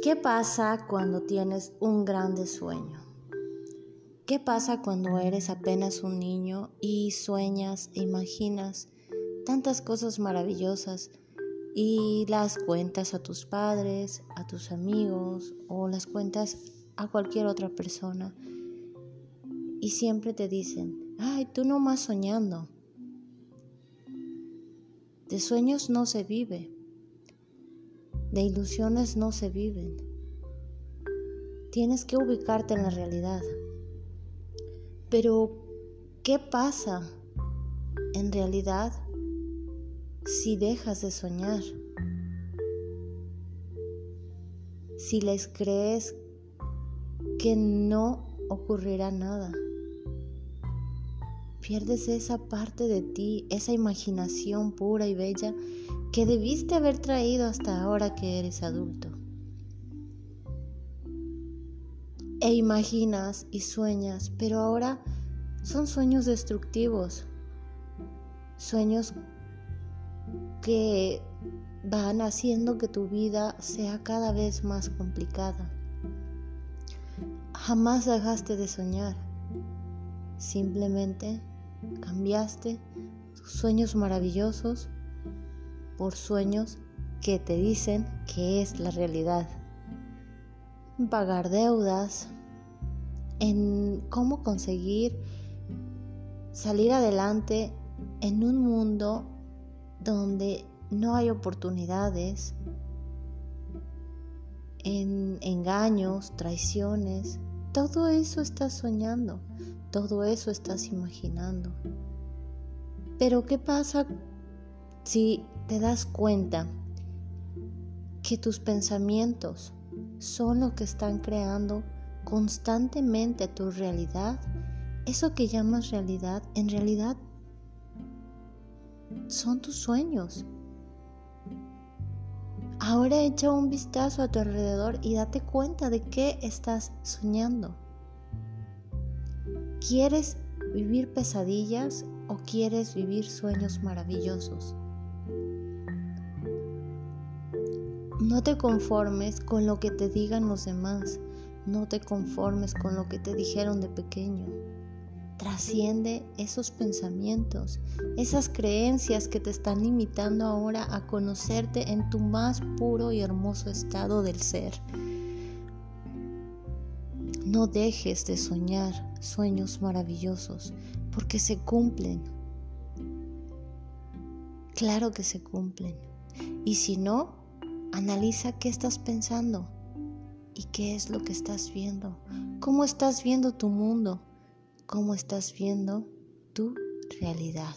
¿Qué pasa cuando tienes un grande sueño? ¿Qué pasa cuando eres apenas un niño y sueñas e imaginas tantas cosas maravillosas y las cuentas a tus padres, a tus amigos o las cuentas a cualquier otra persona y siempre te dicen, ay, tú no más soñando. De sueños no se vive. De ilusiones no se viven. Tienes que ubicarte en la realidad. Pero, ¿qué pasa en realidad si dejas de soñar? Si les crees que no ocurrirá nada. Pierdes esa parte de ti, esa imaginación pura y bella que debiste haber traído hasta ahora que eres adulto. E imaginas y sueñas, pero ahora son sueños destructivos, sueños que van haciendo que tu vida sea cada vez más complicada. Jamás dejaste de soñar, simplemente cambiaste tus sueños maravillosos por sueños que te dicen que es la realidad. Pagar deudas, en cómo conseguir salir adelante en un mundo donde no hay oportunidades, en engaños, traiciones, todo eso estás soñando, todo eso estás imaginando. Pero ¿qué pasa si te das cuenta que tus pensamientos son lo que están creando constantemente tu realidad, eso que llamas realidad, en realidad son tus sueños. Ahora echa un vistazo a tu alrededor y date cuenta de qué estás soñando. ¿Quieres vivir pesadillas o quieres vivir sueños maravillosos? No te conformes con lo que te digan los demás. No te conformes con lo que te dijeron de pequeño. Trasciende esos pensamientos, esas creencias que te están limitando ahora a conocerte en tu más puro y hermoso estado del ser. No dejes de soñar sueños maravillosos porque se cumplen. Claro que se cumplen. Y si no, Analiza qué estás pensando y qué es lo que estás viendo. ¿Cómo estás viendo tu mundo? ¿Cómo estás viendo tu realidad?